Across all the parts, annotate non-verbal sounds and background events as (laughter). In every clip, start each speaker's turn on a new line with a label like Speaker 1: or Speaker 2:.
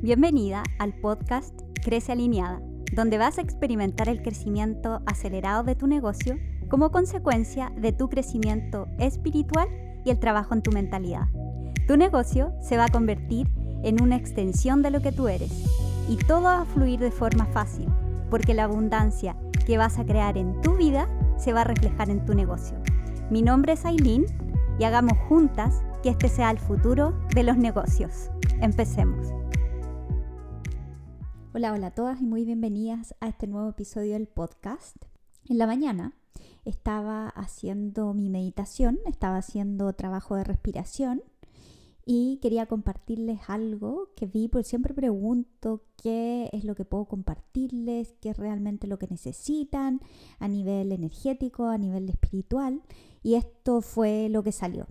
Speaker 1: Bienvenida al podcast Crece Alineada, donde vas a experimentar el crecimiento acelerado de tu negocio como consecuencia de tu crecimiento espiritual y el trabajo en tu mentalidad. Tu negocio se va a convertir en una extensión de lo que tú eres y todo va a fluir de forma fácil, porque la abundancia que vas a crear en tu vida se va a reflejar en tu negocio. Mi nombre es Aileen y hagamos juntas que este sea el futuro de los negocios. Empecemos. Hola, hola a todas y muy bienvenidas a este nuevo episodio del podcast. En la mañana estaba haciendo mi meditación, estaba haciendo trabajo de respiración y quería compartirles algo que vi, porque siempre pregunto qué es lo que puedo compartirles, qué es realmente lo que necesitan a nivel energético, a nivel espiritual y esto fue lo que salió.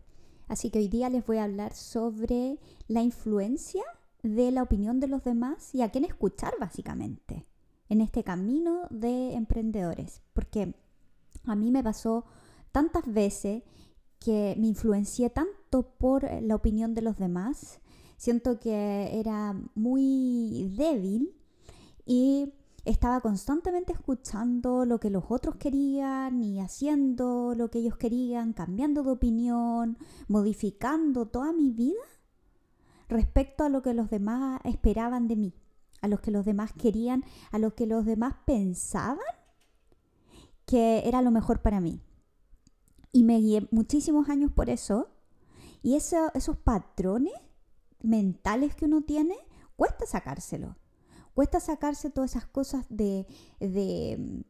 Speaker 1: Así que hoy día les voy a hablar sobre la influencia de la opinión de los demás y a quién escuchar básicamente en este camino de emprendedores. Porque a mí me pasó tantas veces que me influencié tanto por la opinión de los demás. Siento que era muy débil y estaba constantemente escuchando lo que los otros querían y haciendo lo que ellos querían, cambiando de opinión, modificando toda mi vida respecto a lo que los demás esperaban de mí, a lo que los demás querían, a lo que los demás pensaban que era lo mejor para mí. Y me guié muchísimos años por eso. Y esos patrones mentales que uno tiene, cuesta sacárselo. Cuesta sacarse todas esas cosas de, de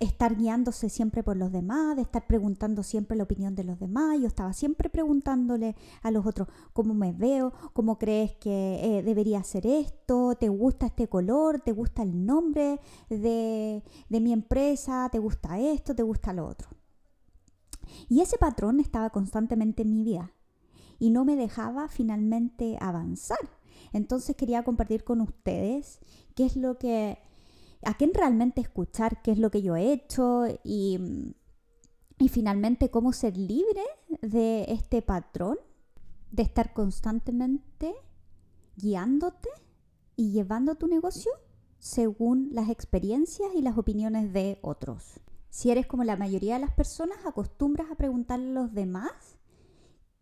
Speaker 1: estar guiándose siempre por los demás, de estar preguntando siempre la opinión de los demás. Yo estaba siempre preguntándole a los otros cómo me veo, cómo crees que eh, debería ser esto, te gusta este color, te gusta el nombre de, de mi empresa, te gusta esto, te gusta lo otro. Y ese patrón estaba constantemente en mi vida y no me dejaba finalmente avanzar. Entonces quería compartir con ustedes qué es lo que a quién realmente escuchar qué es lo que yo he hecho y, y finalmente cómo ser libre de este patrón de estar constantemente guiándote y llevando tu negocio según las experiencias y las opiniones de otros. Si eres como la mayoría de las personas, acostumbras a preguntarle a los demás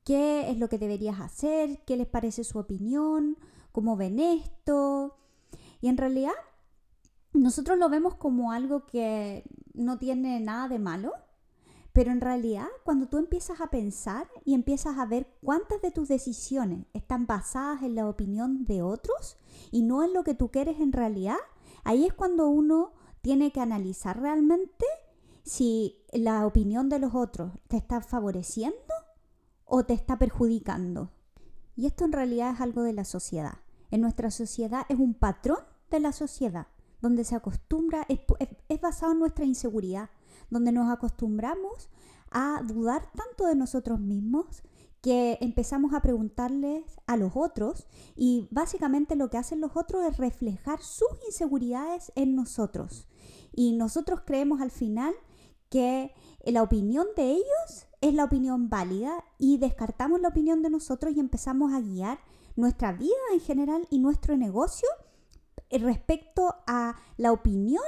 Speaker 1: qué es lo que deberías hacer, qué les parece su opinión, cómo ven esto. Y en realidad nosotros lo vemos como algo que no tiene nada de malo, pero en realidad cuando tú empiezas a pensar y empiezas a ver cuántas de tus decisiones están basadas en la opinión de otros y no en lo que tú quieres en realidad, ahí es cuando uno tiene que analizar realmente si la opinión de los otros te está favoreciendo o te está perjudicando. Y esto en realidad es algo de la sociedad. En nuestra sociedad es un patrón de la sociedad donde se acostumbra, es, basado en nuestra inseguridad, donde nos acostumbramos a dudar tanto de nosotros mismos que empezamos a preguntarles a los otros y básicamente lo que hacen los otros es reflejar sus inseguridades en nosotros. Y nosotros creemos al final que la opinión de ellos es la opinión válida y descartamos la opinión de nosotros y empezamos a guiar nuestra vida en general y nuestro negocio respecto a la opinión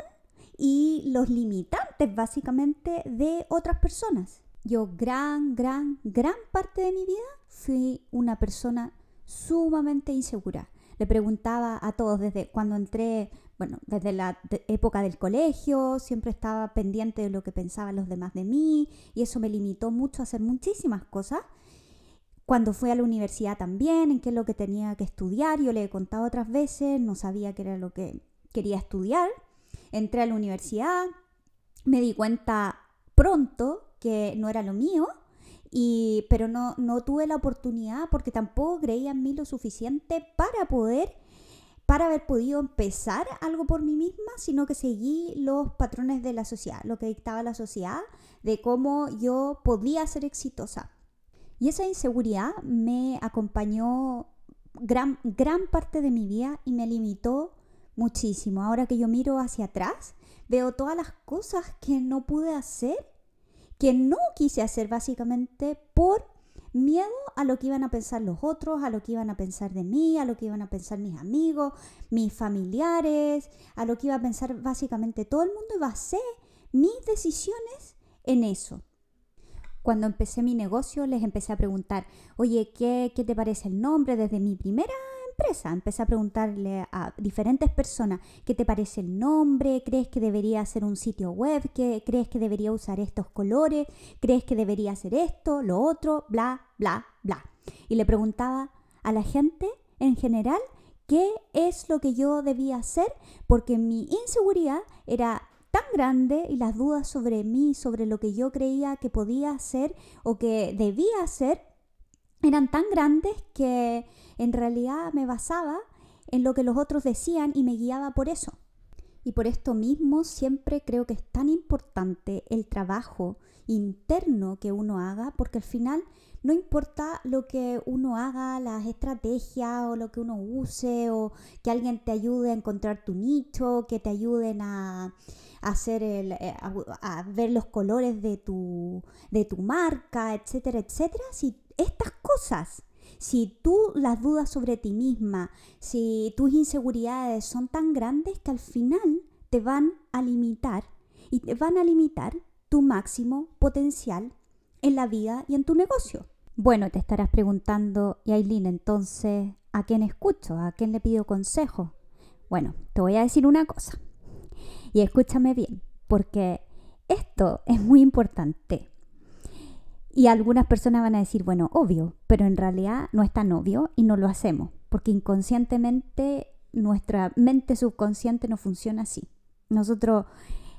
Speaker 1: y los limitantes básicamente de otras personas. Yo gran, gran, gran parte de mi vida fui una persona sumamente insegura. Le preguntaba a todos desde cuando entré, bueno, desde la época del colegio, siempre estaba pendiente de lo que pensaban los demás de mí y eso me limitó mucho a hacer muchísimas cosas cuando fui a la universidad también, en qué es lo que tenía que estudiar, yo le he contado otras veces, no sabía qué era lo que quería estudiar. Entré a la universidad, me di cuenta pronto que no era lo mío, y, pero no, no tuve la oportunidad porque tampoco creía en mí lo suficiente para poder, para haber podido empezar algo por mí misma, sino que seguí los patrones de la sociedad, lo que dictaba la sociedad, de cómo yo podía ser exitosa. Y esa inseguridad me acompañó gran, gran parte de mi vida y me limitó muchísimo. Ahora que yo miro hacia atrás, veo todas las cosas que no pude hacer, que no quise hacer básicamente por Miedo a lo que iban a pensar los otros, a lo que iban a pensar de mí, a lo que iban a pensar mis amigos, mis familiares, a lo que iba a pensar básicamente todo el mundo y basé mis decisiones en eso. Cuando empecé mi negocio les empecé a preguntar, oye, ¿qué, qué te parece el nombre desde mi primera Empecé a preguntarle a diferentes personas, ¿qué te parece el nombre? ¿Crees que debería ser un sitio web? ¿Qué, ¿Crees que debería usar estos colores? ¿Crees que debería hacer esto, lo otro? Bla, bla, bla. Y le preguntaba a la gente en general qué es lo que yo debía hacer porque mi inseguridad era tan grande y las dudas sobre mí, sobre lo que yo creía que podía hacer o que debía hacer, eran tan grandes que en realidad me basaba en lo que los otros decían y me guiaba por eso. Y por esto mismo siempre creo que es tan importante el trabajo interno que uno haga, porque al final no importa lo que uno haga, las estrategias o lo que uno use, o que alguien te ayude a encontrar tu nicho, que te ayuden a, hacer el, eh, a, ver los colores de tu, de tu marca, etcétera, etcétera. Si estas cosas si tú las dudas sobre ti misma, si tus inseguridades son tan grandes que al final te van a limitar y te van a limitar tu máximo potencial en la vida y en tu negocio. Bueno, te estarás preguntando, y entonces, ¿a quién escucho? ¿A quién le pido consejo? Bueno, te voy a decir una cosa. Y escúchame bien, porque esto es muy importante. Y algunas personas van a decir, bueno, obvio, pero en realidad no es tan obvio y no lo hacemos, porque inconscientemente nuestra mente subconsciente no funciona así. Nosotros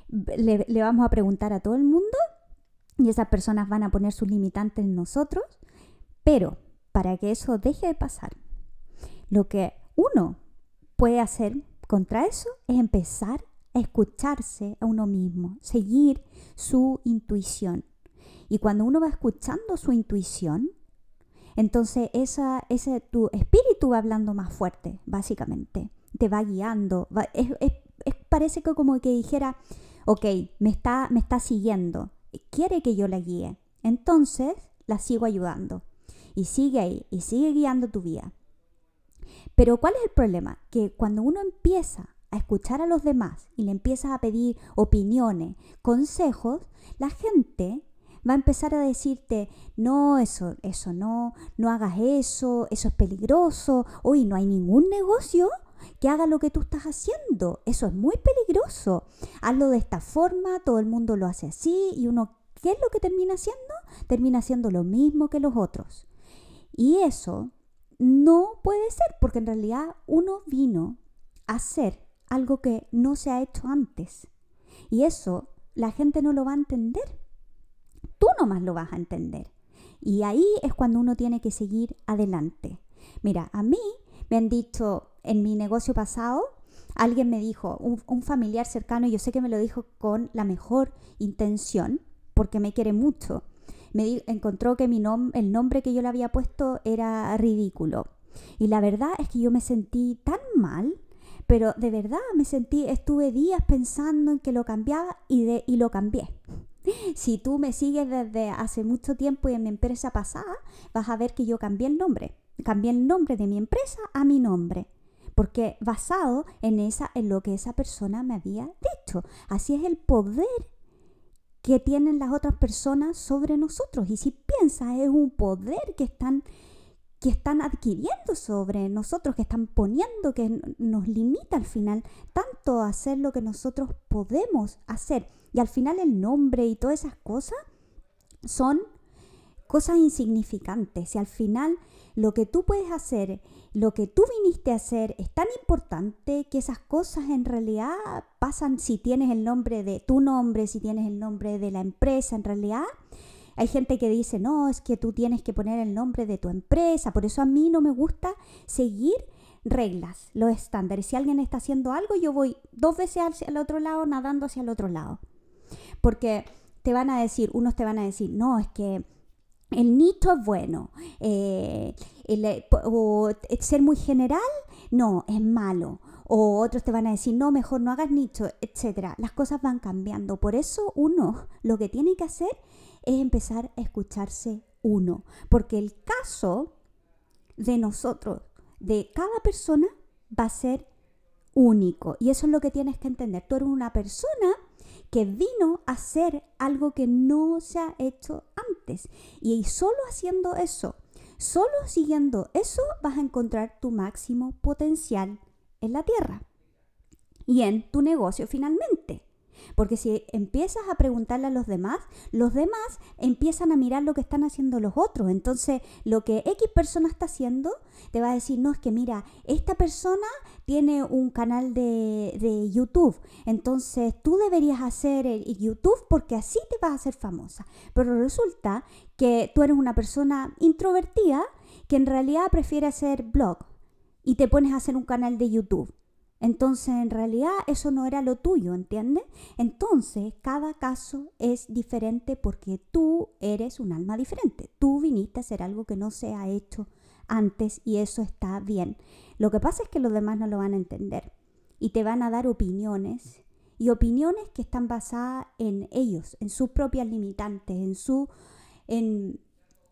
Speaker 1: le, vamos a preguntar a todo el mundo y esas personas van a poner sus limitantes en nosotros, pero para que eso deje de pasar, lo que uno puede hacer contra eso es empezar escucharse a uno mismo, seguir su intuición. Y cuando uno va escuchando su intuición, entonces esa, ese, tu espíritu va hablando más fuerte, básicamente. Te va guiando. parece que como que dijera, ok, me está, me está siguiendo, quiere que yo la guíe. Entonces la sigo ayudando. Y sigue ahí, y sigue guiando tu vida. Pero ¿cuál es el problema? Que cuando uno empieza a escuchar a los demás y le empieza a pedir opiniones, consejos, la gente va a empezar a decirte, no, eso, eso no, no hagas eso, eso es peligroso, hoy no hay ningún negocio que haga lo que tú estás haciendo, eso es muy peligroso, hazlo de esta forma, todo el mundo lo hace así y uno, ¿qué es lo que termina haciendo? Termina haciendo lo mismo que los otros. Y eso no puede ser, porque en realidad uno vino a hacer algo que no se ha hecho antes. Y eso la gente no lo va a entender tú nomás lo vas a entender. Y ahí es cuando uno tiene que seguir adelante. Mira, a mí me han dicho en mi negocio pasado, alguien me dijo, un, familiar cercano, y yo sé que me lo dijo con la mejor intención, porque me quiere mucho. Me encontró que mi el nombre que yo le había puesto era ridículo. Y la verdad es que yo me sentí tan mal, pero de verdad me sentí, estuve días pensando en que lo cambiaba y, de, y lo cambié. (laughs) Si tú me sigues desde hace mucho tiempo y en mi empresa pasada, vas a ver que yo cambié el nombre. Cambié el nombre de mi empresa a mi nombre. Porque basado en, esa, en lo que esa persona me había dicho. Así es el poder que tienen las otras personas sobre nosotros. Y si piensas, es un poder que están, que están adquiriendo sobre nosotros, que están poniendo, que nos limita al final tanto a hacer lo que nosotros podemos hacer y al final el nombre y todas esas cosas son cosas insignificantes. Y al final lo que tú puedes hacer, lo que tú viniste a hacer es tan importante que esas cosas en realidad pasan si tienes el nombre de tu nombre, si tienes el nombre de la empresa, en realidad. Hay gente que dice, no, es que tú tienes que poner el nombre de tu empresa. Por eso a mí no me gusta seguir reglas, los estándares. Si alguien está haciendo algo, yo voy dos veces hacia el otro lado, nadando hacia el otro lado. Porque te van a decir, unos te van a decir, no, es que el nicho es bueno, eh, eh, o ser muy general, no, es malo. O otros te van a decir, no, mejor no hagas nicho, etc. Las cosas van cambiando. Por eso uno lo que tiene que hacer es empezar a escucharse uno, porque el caso de nosotros, de cada persona, va a ser único. Y eso es lo que tienes que entender. Tú eres una persona que vino a hacer algo que no se ha hecho antes. Y solo haciendo eso, solo siguiendo eso, vas a encontrar tu máximo potencial en la tierra y en tu negocio finalmente. Porque si empiezas a preguntarle a los demás, los demás empiezan a mirar lo que están haciendo los otros. Entonces, lo que X persona está haciendo, te va a decir, no, es que mira, esta persona tiene un canal de, de YouTube. Entonces, tú deberías hacer el YouTube porque así te vas a hacer famosa. Pero resulta que tú eres una persona introvertida que en realidad prefiere hacer blog y te pones a hacer un canal de YouTube. Entonces, en realidad, eso no era lo tuyo, ¿entiendes? Entonces, cada caso es diferente porque tú eres un alma diferente. Tú viniste a hacer algo que no se ha hecho antes y eso está bien. Lo que pasa es que los demás no lo van a entender y te van a dar opiniones y opiniones que están basadas en ellos, en sus propias limitantes, en su en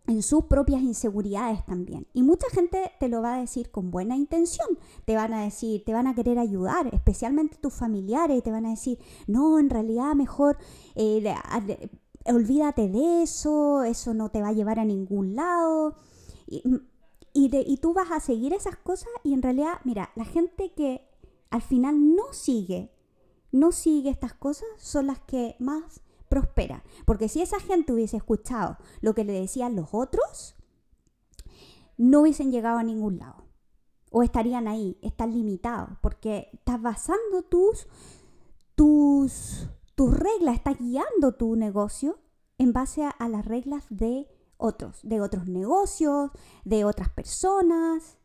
Speaker 1: en sus propias inseguridades también. Y mucha gente te lo va a decir con buena intención. Te van a decir, te van a querer ayudar, especialmente tus familiares, te van a decir, no, en realidad mejor eh, olvídate de eso, eso no te va a llevar a ningún lado. Y, y tú vas a seguir esas cosas y en realidad, mira, la gente que al final no sigue, no sigue estas cosas son las que más prospera. Porque si esa gente hubiese escuchado lo que le decían los otros, no hubiesen llegado a ningún lado. O estarían ahí, están limitados, porque estás basando tus, tus, tus reglas, estás guiando tu negocio en base a, a las reglas de otros, de otros negocios, de otras personas.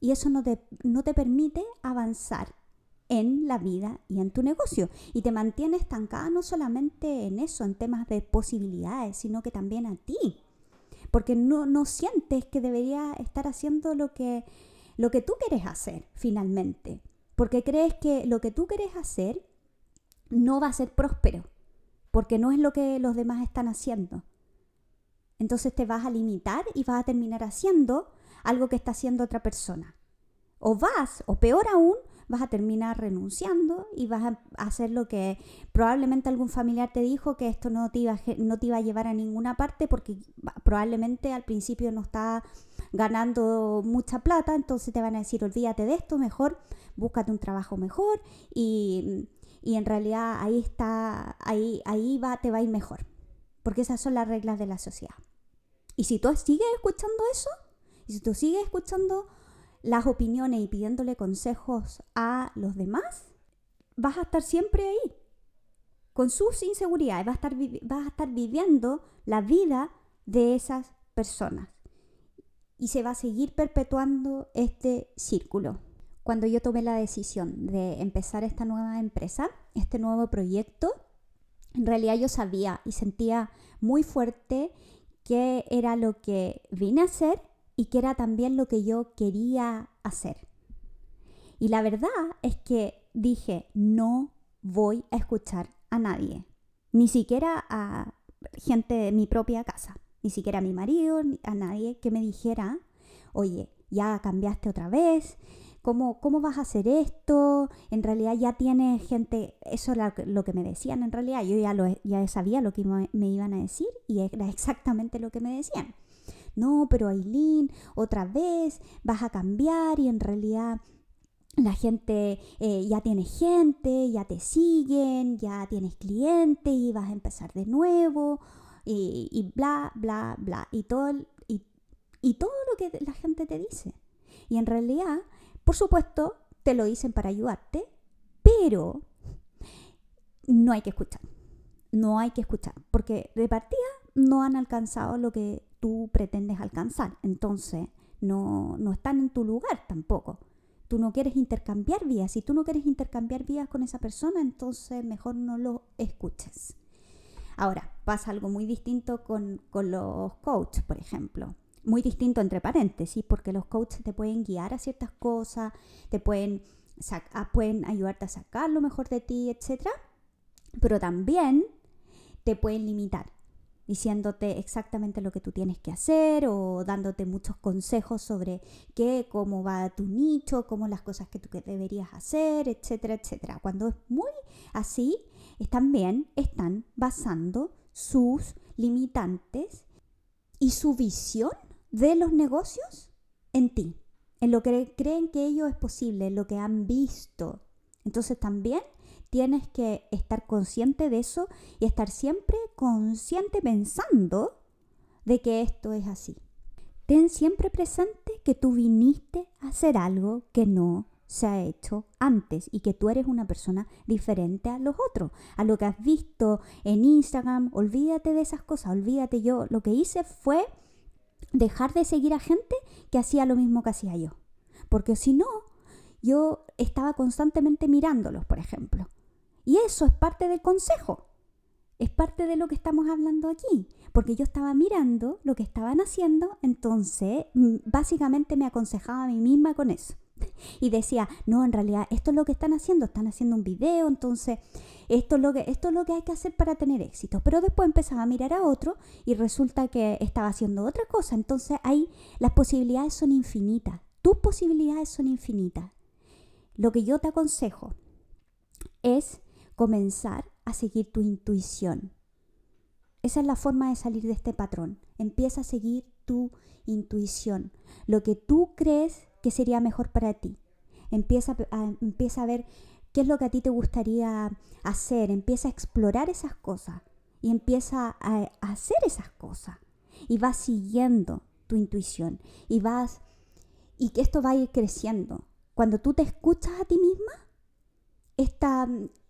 Speaker 1: Y eso no te, no te permite avanzar en la vida y en tu negocio. Y te mantiene estancada no solamente en eso, en temas de posibilidades, sino que también a ti. Porque no, no sientes que debería estar haciendo lo que, lo que tú quieres hacer finalmente. Porque crees que lo que tú quieres hacer no va a ser próspero. Porque no es lo que los demás están haciendo. Entonces te vas a limitar y vas a terminar haciendo algo que está haciendo otra persona. O vas, o peor aún, vas a terminar renunciando y vas a hacer lo que probablemente algún familiar te dijo que esto no te iba, no te iba a llevar a ninguna parte porque probablemente al principio no está ganando mucha plata, entonces te van a decir olvídate de esto, mejor búscate un trabajo mejor y, y en realidad ahí está, ahí, ahí va, te va a ir mejor, porque esas son las reglas de la sociedad. Y si tú sigues escuchando eso, y si tú sigues escuchando las opiniones y pidiéndole consejos a los demás, vas a estar siempre ahí, con sus inseguridades, vas a estar, vas a estar viviendo la vida de esas personas. Y se va a seguir perpetuando este círculo. Cuando yo tomé la decisión de empezar esta nueva empresa, este nuevo proyecto, en realidad yo sabía y sentía muy fuerte qué era lo que vine a hacer y que era también lo que yo quería hacer. Y la verdad es que dije, no voy a escuchar a nadie, ni siquiera a gente de mi propia casa, ni siquiera a mi marido, a nadie que me dijera, oye, ya cambiaste otra vez, ¿Cómo, ¿cómo, vas a hacer esto? En realidad ya tienes gente, eso es lo que me decían en realidad, yo ya, lo, ya sabía lo que me iban a decir y era exactamente lo que me decían no, pero Aileen, otra vez vas a cambiar y en realidad la gente eh, ya tiene gente, ya te siguen, ya tienes clientes y vas a empezar de nuevo y, bla, bla, bla. Y todo, y, y todo lo que la gente te dice. Y en realidad, por supuesto, te lo dicen para ayudarte, pero no hay que escuchar. No hay que escuchar, porque de partida no han alcanzado lo que tú pretendes alcanzar. Entonces, no, no están en tu lugar tampoco. Tú no quieres intercambiar vías. Si tú no quieres intercambiar vías con esa persona, entonces mejor no lo escuches. Ahora, pasa algo muy distinto con, los coaches, por ejemplo. Muy distinto entre paréntesis, porque los coaches te pueden guiar a ciertas cosas, te pueden, pueden ayudarte a sacar lo mejor de ti, etc. Pero también te pueden limitar diciéndote exactamente lo que tú tienes que hacer o dándote muchos consejos sobre qué, cómo va tu nicho, cómo las cosas que tú deberías hacer, etcétera, etcétera. Cuando es muy así, también están basando sus limitantes y su visión de los negocios en ti, en lo que creen que ello es posible, en lo que han visto. Entonces también tienes que estar consciente de eso y estar siempre consciente pensando de que esto es así. Ten siempre presente que tú viniste a hacer algo que no se ha hecho antes y que tú eres una persona diferente a los otros, a lo que has visto en Instagram. Olvídate de esas cosas, olvídate yo. Lo que hice fue dejar de seguir a gente que hacía lo mismo que hacía yo. Porque si no, yo estaba constantemente mirándolos, por ejemplo. Y eso es parte del consejo. Es parte de lo que estamos hablando aquí. Porque yo estaba mirando lo que estaban haciendo, entonces mm, básicamente me aconsejaba a mí misma con eso. Y decía, no, en realidad esto es lo que están haciendo, están haciendo un video, entonces esto es lo que, esto es lo que hay que hacer para tener éxito. Pero después empezaba a mirar a otro y resulta que estaba haciendo otra cosa. Entonces ahí las posibilidades son infinitas. Tus posibilidades son infinitas. Lo que yo te aconsejo es comenzar a seguir tu intuición. Esa es la forma de salir de este patrón. Empieza a seguir tu intuición. Lo que tú crees que sería mejor para ti. Empieza a, empieza a ver qué es lo que a ti te gustaría hacer. Empieza a explorar esas cosas y empieza a, a hacer esas cosas. Y vas siguiendo tu intuición y vas y que esto va a ir creciendo. Cuando tú te escuchas a ti misma, esta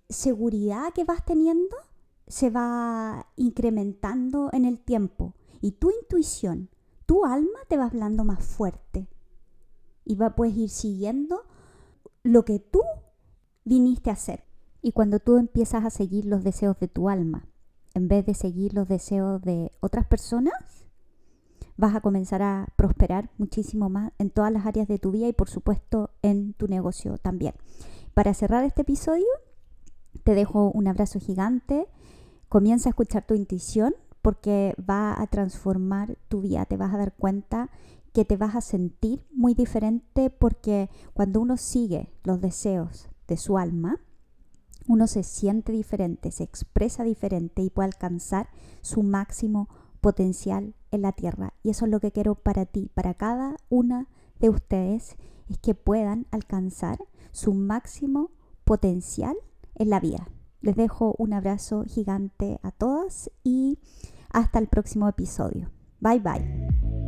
Speaker 1: seguridad que vas teniendo se va incrementando en el tiempo y tu intuición, tu alma te va hablando más fuerte y va, puedes ir siguiendo lo que tú viniste a hacer. Y cuando tú empiezas a seguir los deseos de tu alma, en vez de seguir los deseos de otras personas, vas a comenzar a prosperar muchísimo más en todas las áreas de tu vida y por supuesto en tu negocio también. Para cerrar este episodio, te dejo un abrazo gigante. Comienza a escuchar tu intuición porque va a transformar tu vida. Te vas a dar cuenta que te vas a sentir muy diferente porque cuando uno sigue los deseos de su alma, uno se siente diferente, se expresa diferente y puede alcanzar su máximo potencial en la tierra. Y eso es lo que quiero para ti, para cada una de ustedes, es que puedan alcanzar su máximo potencial en la vida. Les dejo un abrazo gigante a todas y hasta el próximo episodio. Bye bye.